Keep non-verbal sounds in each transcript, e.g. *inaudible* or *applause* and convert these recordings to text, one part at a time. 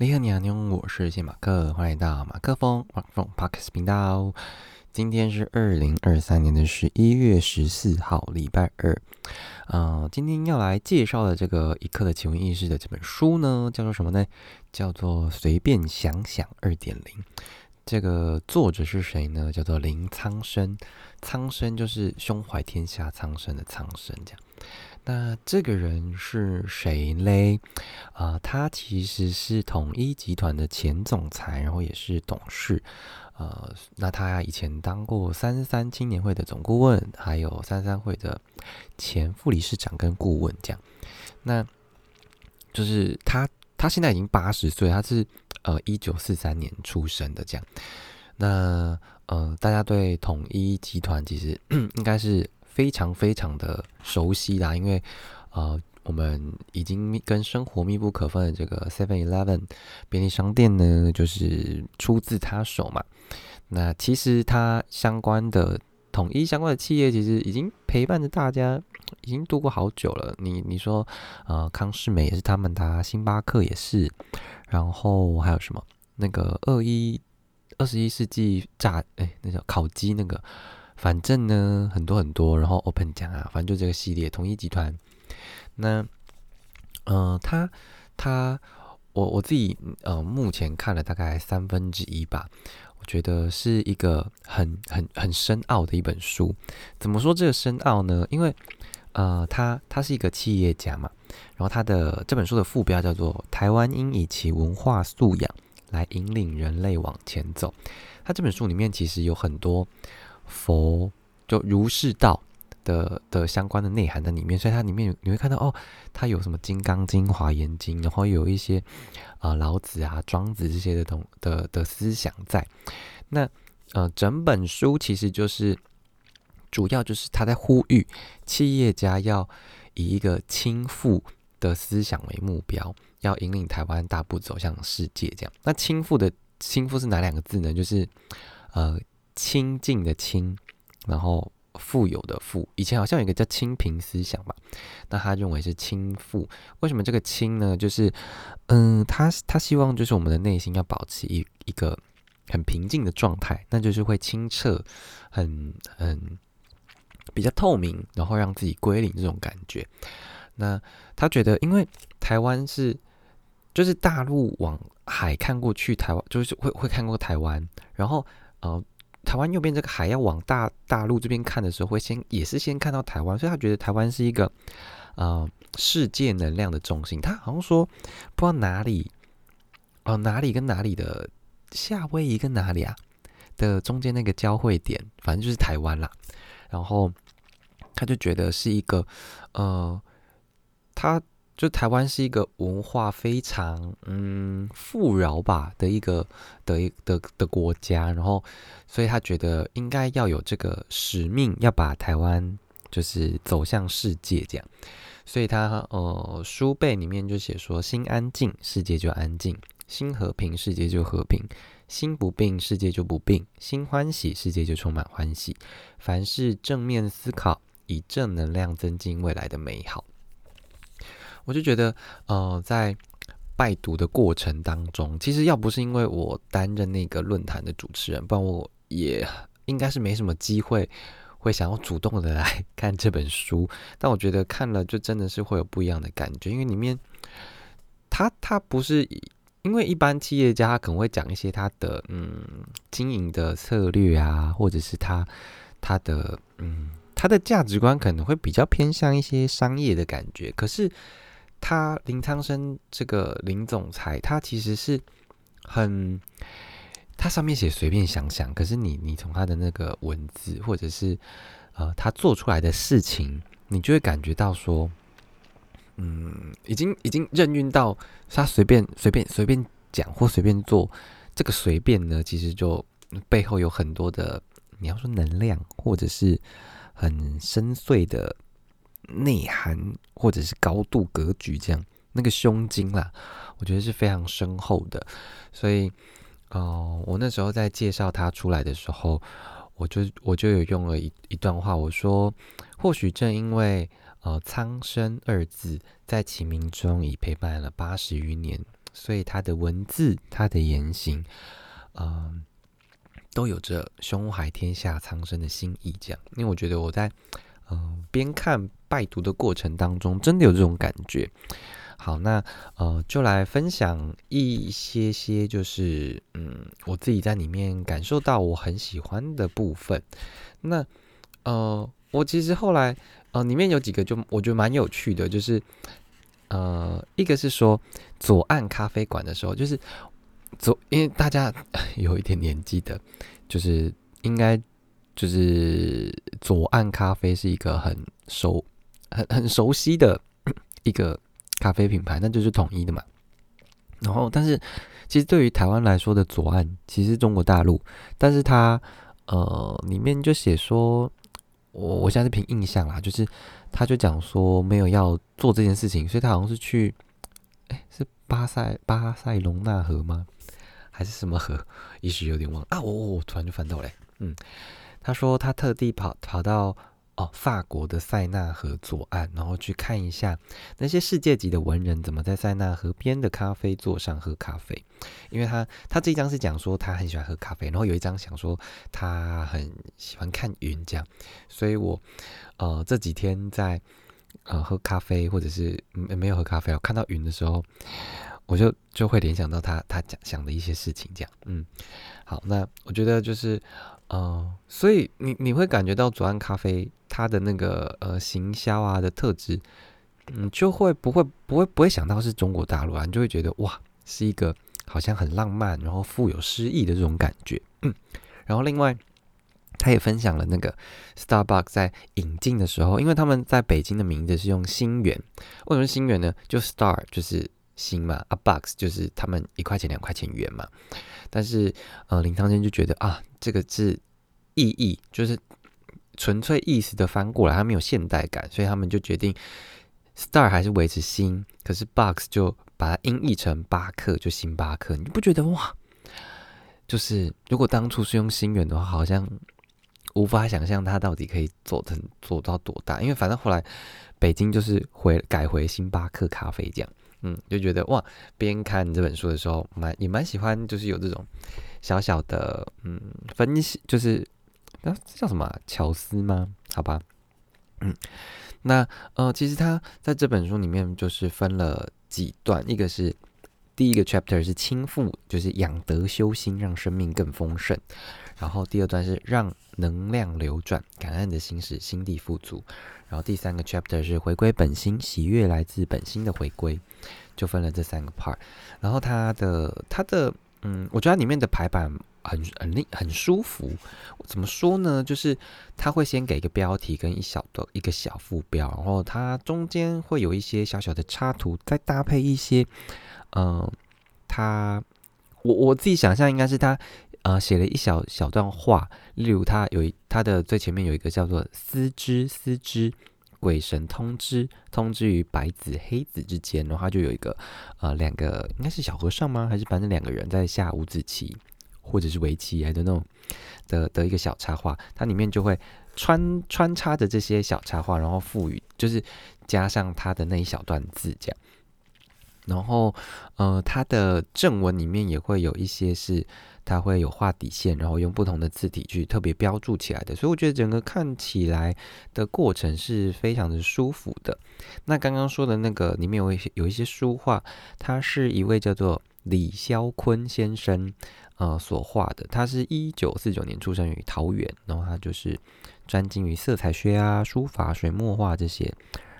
你好，你好，你好，我是谢马克，欢迎到马克风马克风 Parks 频道。今天是二零二三年的十一月十四号，礼拜二。啊，今天要来介绍的这个一刻的奇闻异事的这本书呢，叫做什么呢？叫做《随便想想二点零》。这个作者是谁呢？叫做林苍生。苍生就是胸怀天下苍生的苍生，这样。那这个人是谁嘞？啊，他其实是统一集团的前总裁，然后也是董事。呃，那他以前当过三三青年会的总顾问，还有三三会的前副理事长跟顾问，这样。那就是他，他现在已经八十岁，他是呃一九四三年出生的，这样。那呃，大家对统一集团其实 *clears throat* 应该是。非常非常的熟悉啦，因为呃，我们已经跟生活密不可分的这个 Seven Eleven 便利商店呢，就是出自他手嘛。那其实他相关的统一相关的企业，其实已经陪伴着大家，已经度过好久了。你你说呃，康世美也是他们的，星巴克也是，然后还有什么那个二一二十一世纪炸哎，那叫烤鸡那个。反正呢，很多很多，然后 Open 讲啊，反正就这个系列，统一集团。那，呃，他他，我我自己呃，目前看了大概三分之一吧，我觉得是一个很很很深奥的一本书。怎么说这个深奥呢？因为呃，他他是一个企业家嘛，然后他的这本书的副标叫做《台湾应以其文化素养来引领人类往前走》。他这本书里面其实有很多。佛就儒释道的的相关的内涵在里面，所以它里面你会看到哦，它有什么《金刚经》《华严经》，然后有一些啊老子啊、庄子这些的东的的思想在。那呃，整本书其实就是主要就是他在呼吁企业家要以一个倾覆的思想为目标，要引领台湾大步走向世界。这样，那倾覆的倾覆是哪两个字呢？就是呃。清净的清，然后富有的富，以前好像有一个叫清贫思想吧，那他认为是清富。为什么这个清呢？就是，嗯，他他希望就是我们的内心要保持一一个很平静的状态，那就是会清澈，很很比较透明，然后让自己归零这种感觉。那他觉得，因为台湾是就是大陆往海看过去，台湾就是会会看过台湾，然后呃。台湾右边这个海要往大大陆这边看的时候，会先也是先看到台湾，所以他觉得台湾是一个呃世界能量的中心。他好像说不知道哪里哦哪里跟哪里的夏威夷跟哪里啊的中间那个交汇点，反正就是台湾啦。然后他就觉得是一个呃他。就台湾是一个文化非常嗯富饶吧的一个的一的的国家，然后所以他觉得应该要有这个使命，要把台湾就是走向世界这样，所以他呃书背里面就写说：心安静，世界就安静；心和平，世界就和平；心不病，世界就不病；心欢喜，世界就充满欢喜。凡是正面思考，以正能量增进未来的美好。我就觉得，呃，在拜读的过程当中，其实要不是因为我担任那个论坛的主持人，不然我也应该是没什么机会会想要主动的来 *laughs* 看这本书。但我觉得看了就真的是会有不一样的感觉，因为里面他他不是因为一般企业家可能会讲一些他的嗯经营的策略啊，或者是他他的嗯他的价值观可能会比较偏向一些商业的感觉，可是。他林苍生这个林总裁，他其实是很，他上面写随便想想，可是你你从他的那个文字，或者是呃他做出来的事情，你就会感觉到说，嗯，已经已经任运到他随便随便随便讲或随便做，这个随便呢，其实就背后有很多的，你要说能量，或者是很深邃的。内涵或者是高度格局，这样那个胸襟啦，我觉得是非常深厚的。所以，哦，我那时候在介绍他出来的时候，我就我就有用了一一段话，我说，或许正因为呃“苍生”二字在其名中已陪伴了八十余年，所以他的文字、他的言行，嗯，都有着胸怀天下苍生的心意。这样，因为我觉得我在嗯边看拜读的过程当中，真的有这种感觉。好，那呃，就来分享一些些，就是嗯，我自己在里面感受到我很喜欢的部分。那呃，我其实后来呃，里面有几个就我觉得蛮有趣的，就是呃，一个是说左岸咖啡馆的时候，就是左，因为大家 *laughs* 有一点年纪的，就是应该就是左岸咖啡是一个很熟、很很熟悉的一个。咖啡品牌那就是统一的嘛，然后但是其实对于台湾来说的左岸其实中国大陆，但是它呃里面就写说，我我现在是凭印象啦，就是他就讲说没有要做这件事情，所以他好像是去，哎是巴塞巴塞隆纳河吗？还是什么河？*laughs* 一时有点忘啊，我我突然就翻到嘞，嗯，他说他特地跑跑到。哦，法国的塞纳河左岸，然后去看一下那些世界级的文人怎么在塞纳河边的咖啡座上喝咖啡。因为他他这一张是讲说他很喜欢喝咖啡，然后有一张想说他很喜欢看云这样。所以我呃这几天在呃喝咖啡或者是没有喝咖啡，我看到云的时候，我就就会联想到他他讲想的一些事情这样。嗯，好，那我觉得就是。哦，所以你你会感觉到左岸咖啡它的那个呃行销啊的特质，嗯，就会不会不会不会想到是中国大陆啊，你就会觉得哇，是一个好像很浪漫，然后富有诗意的这种感觉。嗯，然后另外他也分享了那个 Starbucks 在引进的时候，因为他们在北京的名字是用星元，为什么星元呢？就 Star 就是星嘛，啊 Box 就是他们一块钱两块钱元嘛。但是，呃，林汤坚就觉得啊，这个字意义就是纯粹意思的翻过来，它没有现代感，所以他们就决定 star 还是维持星，可是 box 就把它音译成巴克，就星巴克。你不觉得哇？就是如果当初是用星源的话，好像无法想象它到底可以做成做到多大，因为反正后来北京就是回改回星巴克咖啡这样。嗯，就觉得哇，边看这本书的时候，蛮也蛮喜欢，就是有这种小小的嗯分析，就是那叫什么巧思吗？好吧，嗯，那呃，其实他在这本书里面就是分了几段，一个是第一个 chapter 是倾覆，就是养德修心，让生命更丰盛，然后第二段是让能量流转，感恩的心使心地富足。然后第三个 chapter 是回归本心，喜悦来自本心的回归，就分了这三个 part。然后它的它的嗯，我觉得里面的排版很很很很舒服。怎么说呢？就是它会先给一个标题跟一小的一个小副标，然后它中间会有一些小小的插图，再搭配一些嗯，他我我自己想象应该是他。呃，写了一小小段话，例如他有一他的最前面有一个叫做“思之思之，鬼神通知通知于白子黑子之间”，然后他就有一个呃两个应该是小和尚吗？还是反正两个人在下五子棋或者是围棋还是那种的的一个小插画，它里面就会穿穿插着这些小插画，然后赋予就是加上他的那一小段字这样，然后呃，他的正文里面也会有一些是。它会有画底线，然后用不同的字体去特别标注起来的，所以我觉得整个看起来的过程是非常的舒服的。那刚刚说的那个里面有一些有一些书画，他是一位叫做李肖坤先生呃所画的，他是一九四九年出生于桃园，然后他就是专精于色彩学啊、书法、水墨画这些，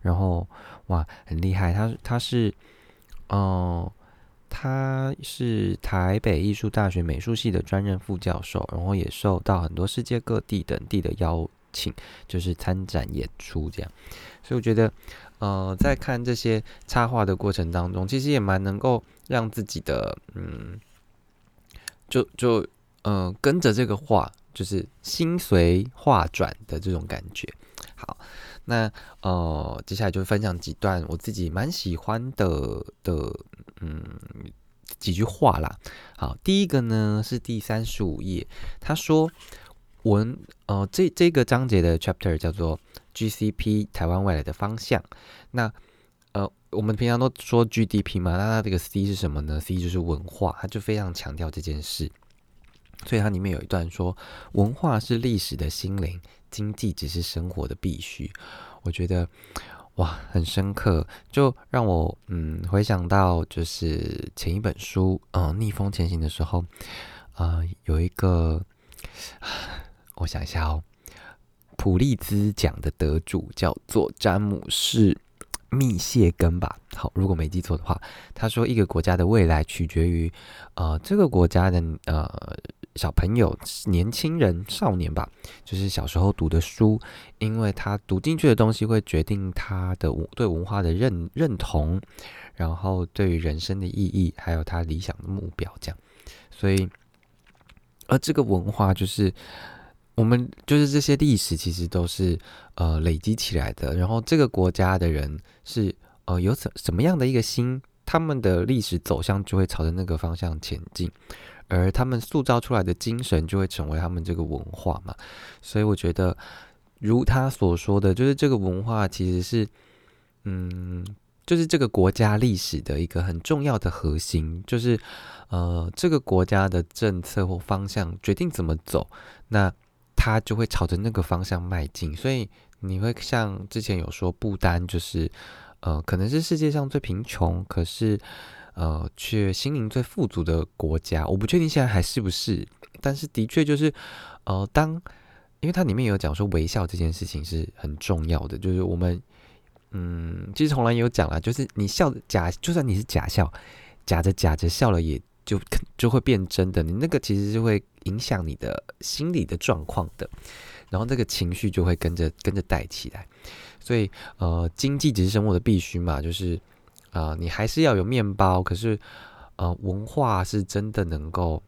然后哇很厉害，他他是哦。他是台北艺术大学美术系的专任副教授，然后也受到很多世界各地等地的邀请，就是参展演出这样。所以我觉得，呃，在看这些插画的过程当中，其实也蛮能够让自己的，嗯，就就嗯跟着这个画，就是心随画转的这种感觉。好，那呃，接下来就分享几段我自己蛮喜欢的的。嗯，几句话啦。好，第一个呢是第三十五页，他说文呃这这个章节的 chapter 叫做 GCP 台湾未来的方向。那呃，我们平常都说 GDP 嘛，那它这个 C 是什么呢？C 就是文化，它就非常强调这件事。所以它里面有一段说，文化是历史的心灵，经济只是生活的必须。我觉得哇，很深刻，就让我嗯回想到就是前一本书，嗯，逆风前行的时候，啊，有一个，*sighs* 我想一下哦，普利兹奖的得主叫做詹姆士。密歇根吧，好，如果没记错的话，他说一个国家的未来取决于，呃，这个国家的呃小朋友、年轻人、少年吧，就是小时候读的书，因为他读进去的东西会决定他的对文化的认认同，然后对于人生的意义，还有他理想的目标，这样，所以，而这个文化就是。我们就是这些历史，其实都是呃累积起来的。然后这个国家的人是呃有什什么样的一个心，他们的历史走向就会朝着那个方向前进，而他们塑造出来的精神就会成为他们这个文化嘛。所以我觉得，如他所说的，就是这个文化其实是嗯，就是这个国家历史的一个很重要的核心，就是呃这个国家的政策或方向决定怎么走，那。他就会朝着那个方向迈进，所以你会像之前有说，不丹就是，呃，可能是世界上最贫穷，可是，呃，却心灵最富足的国家。我不确定现在还是不是，但是的确就是，呃，当，因为它里面有讲说微笑这件事情是很重要的，就是我们，嗯，其实从来也有讲了，就是你笑假，就算你是假笑，假着假着笑了也。就 *laughs* 就会变真的，你那个其实是会影响你的心理的状况的，然后这个情绪就会跟着跟着带起来。所以呃，经济只是生活的必须嘛，就是啊，你还是要有面包，可是呃，文化是真的能够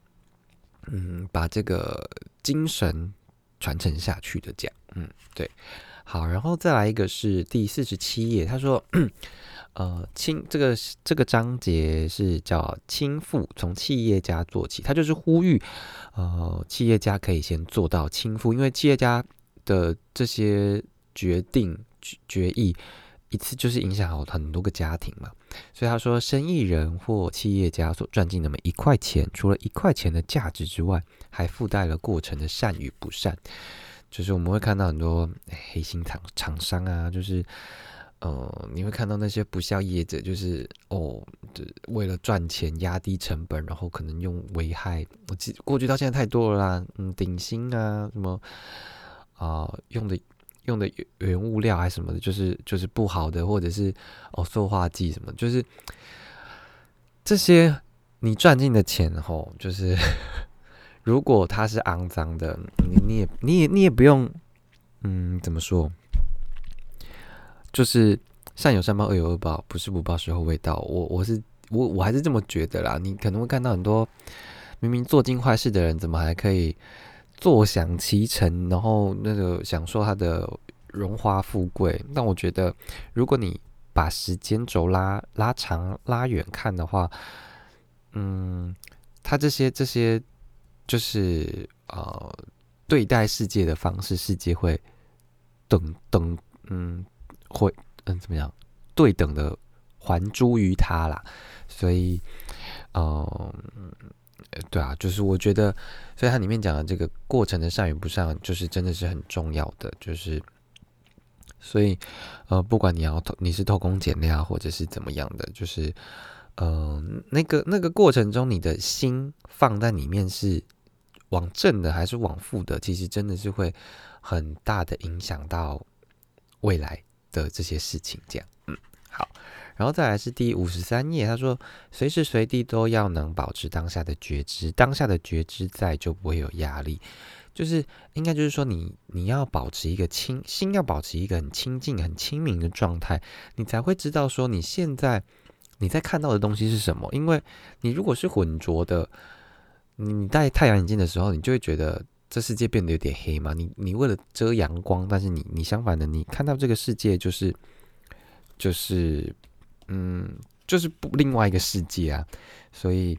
嗯把这个精神传承下去的。这样，嗯，对，好，然后再来一个是第四十七页，他说。*clears throat* 呃，亲，这个这个章节是叫亲富，从企业家做起，他就是呼吁，呃，企业家可以先做到亲富，因为企业家的这些决定决议，一次就是影响好很多个家庭嘛。所以他说，生意人或企业家所赚进的每一块钱，除了一块钱的价值之外，还附带了过程的善与不善。就是我们会看到很多黑心厂厂商啊，就是。呃，你会看到那些不孝业者，就是哦，为了赚钱压低成本，然后可能用危害。我记过去到现在太多了啦，嗯，顶薪啊，什么啊，用的用的原物料还是什么的，就是就是不好的，或者是哦塑化剂什么，就是这些你赚进的钱吼，就是 *laughs* 如果它是肮脏的，你你也你也你也不用，嗯，怎么说？就是善有善报，恶有恶报，不是不报，时候未到。我我是我我还是这么觉得啦。你可能会看到很多明明做尽坏事的人，怎么还可以坐享其成，然后那个享受他的荣华富贵？但我觉得，如果你把时间轴拉拉长、拉远看的话，嗯，他这些这些就是呃对待世界的方式，世界会等等，嗯。会嗯怎么样对等的还诸于他啦，所以嗯对啊，就是我觉得，所以它里面讲的这个过程的善与不善，就是真的是很重要的，就是所以呃不管你要偷你是偷工减料或者是怎么样的，就是嗯那个那个过程中你的心放在里面是往正的还是往负的，其实真的是会很大的影响到未来。的这些事情，这样，嗯，然后再来是第五十三页，他说，随时随地都要能保持当下的觉知，当下的觉知在就不会有压力，就是应该就是说，你你要保持一个清心，要保持一个很清净、很清明的状态，你才会知道说你现在你在看到的东西是什么，因为你如果是浑浊的，你戴太阳眼镜的时候，你就会觉得。这世界变得有点黑嘛？你你为了遮阳光，但是你你相反的，你看到这个世界就是就是嗯，就是不另外一个世界啊。所以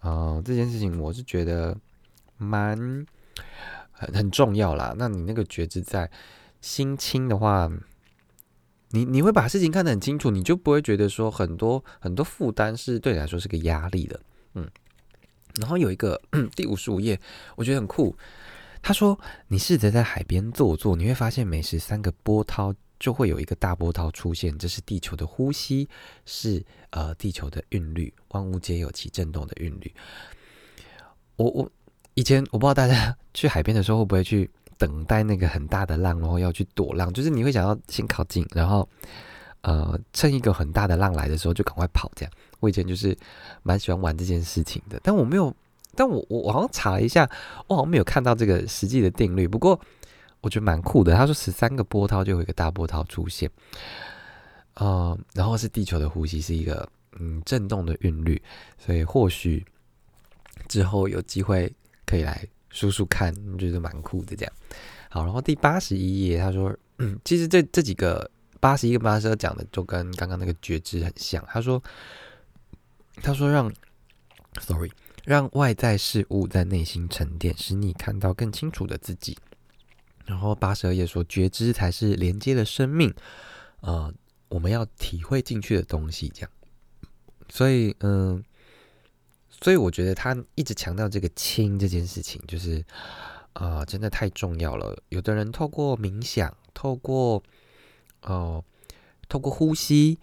呃，这件事情我是觉得蛮很很重要啦。那你那个觉知在心清的话，你你会把事情看得很清楚，你就不会觉得说很多很多负担是对你来说是个压力的，嗯。然后有一个 *clears throat* 第五十五页，我觉得很酷。他说：“你试着在海边坐坐，你会发现每时三个波涛就会有一个大波涛出现，这是地球的呼吸，是呃地球的韵律，万物皆有其震动的韵律。”我我以前我不知道大家 *laughs* 去海边的时候会不会去等待那个很大的浪，然后要去躲浪，就是你会想要先靠近，然后呃趁一个很大的浪来的时候就赶快跑这样。我以前就是蛮喜欢玩这件事情的，但我没有。但我我好像查了一下，我好像没有看到这个实际的定律。不过我觉得蛮酷的。他说十三个波涛就有一个大波涛出现，呃，然后是地球的呼吸是一个嗯震动的韵律，所以或许之后有机会可以来数数看，觉得蛮酷的这样。好，然后第八十一页他说，嗯，其实这这几个八十一个八十二讲的就跟刚刚那个觉知很像。他说，他说让，sorry。让外在事物在内心沉淀，使你看到更清楚的自己。然后八十二页说，觉知才是连接的生命，呃，我们要体会进去的东西。这样，所以，嗯，所以我觉得他一直强调这个轻这件事情，就是啊，真的太重要了。有的人透过冥想，透过哦，透过呼吸，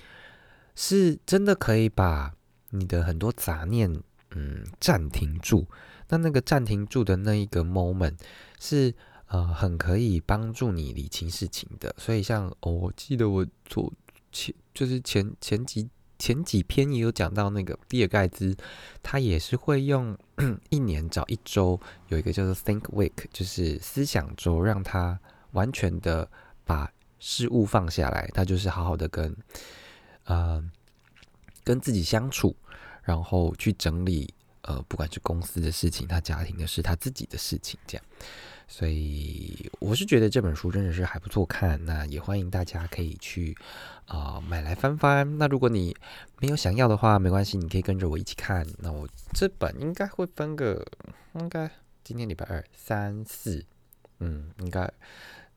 是真的可以把你的很多杂念。嗯，暂停住，那那个暂停住的那一个 moment 是呃很可以帮助你理清事情的。所以像我记得我做前就是前前几前几篇也有讲到那个比尔盖茨，他也是会用 *clears throat* 一年找一周有一个叫做 Think Week，就是思想周，让他完全的把事物放下来，他就是好好的跟呃跟自己相处。然后去整理，呃，不管是公司的事情，他家庭的事，他自己的事情，这样。所以我是觉得这本书真的是还不错看，那也欢迎大家可以去啊买来翻翻。那如果你没有想要的话，没关系，你可以跟着我一起看。那我这本应该会分个，应该今天礼拜二、三、四，嗯，应该。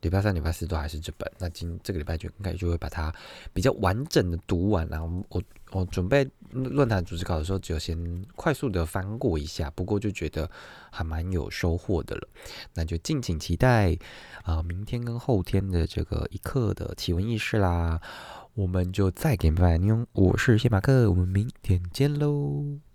礼拜三、礼拜四都还是这本，那今这个礼拜就应该就会把它比较完整的读完。然后我我准备论坛组织稿的时候，只有先快速的翻过一下，不过就觉得还蛮有收获的了。那就敬请期待啊，明天跟后天的这个一刻的奇闻异事啦。我们就再给拜拜，我是谢马克，我们明天见喽。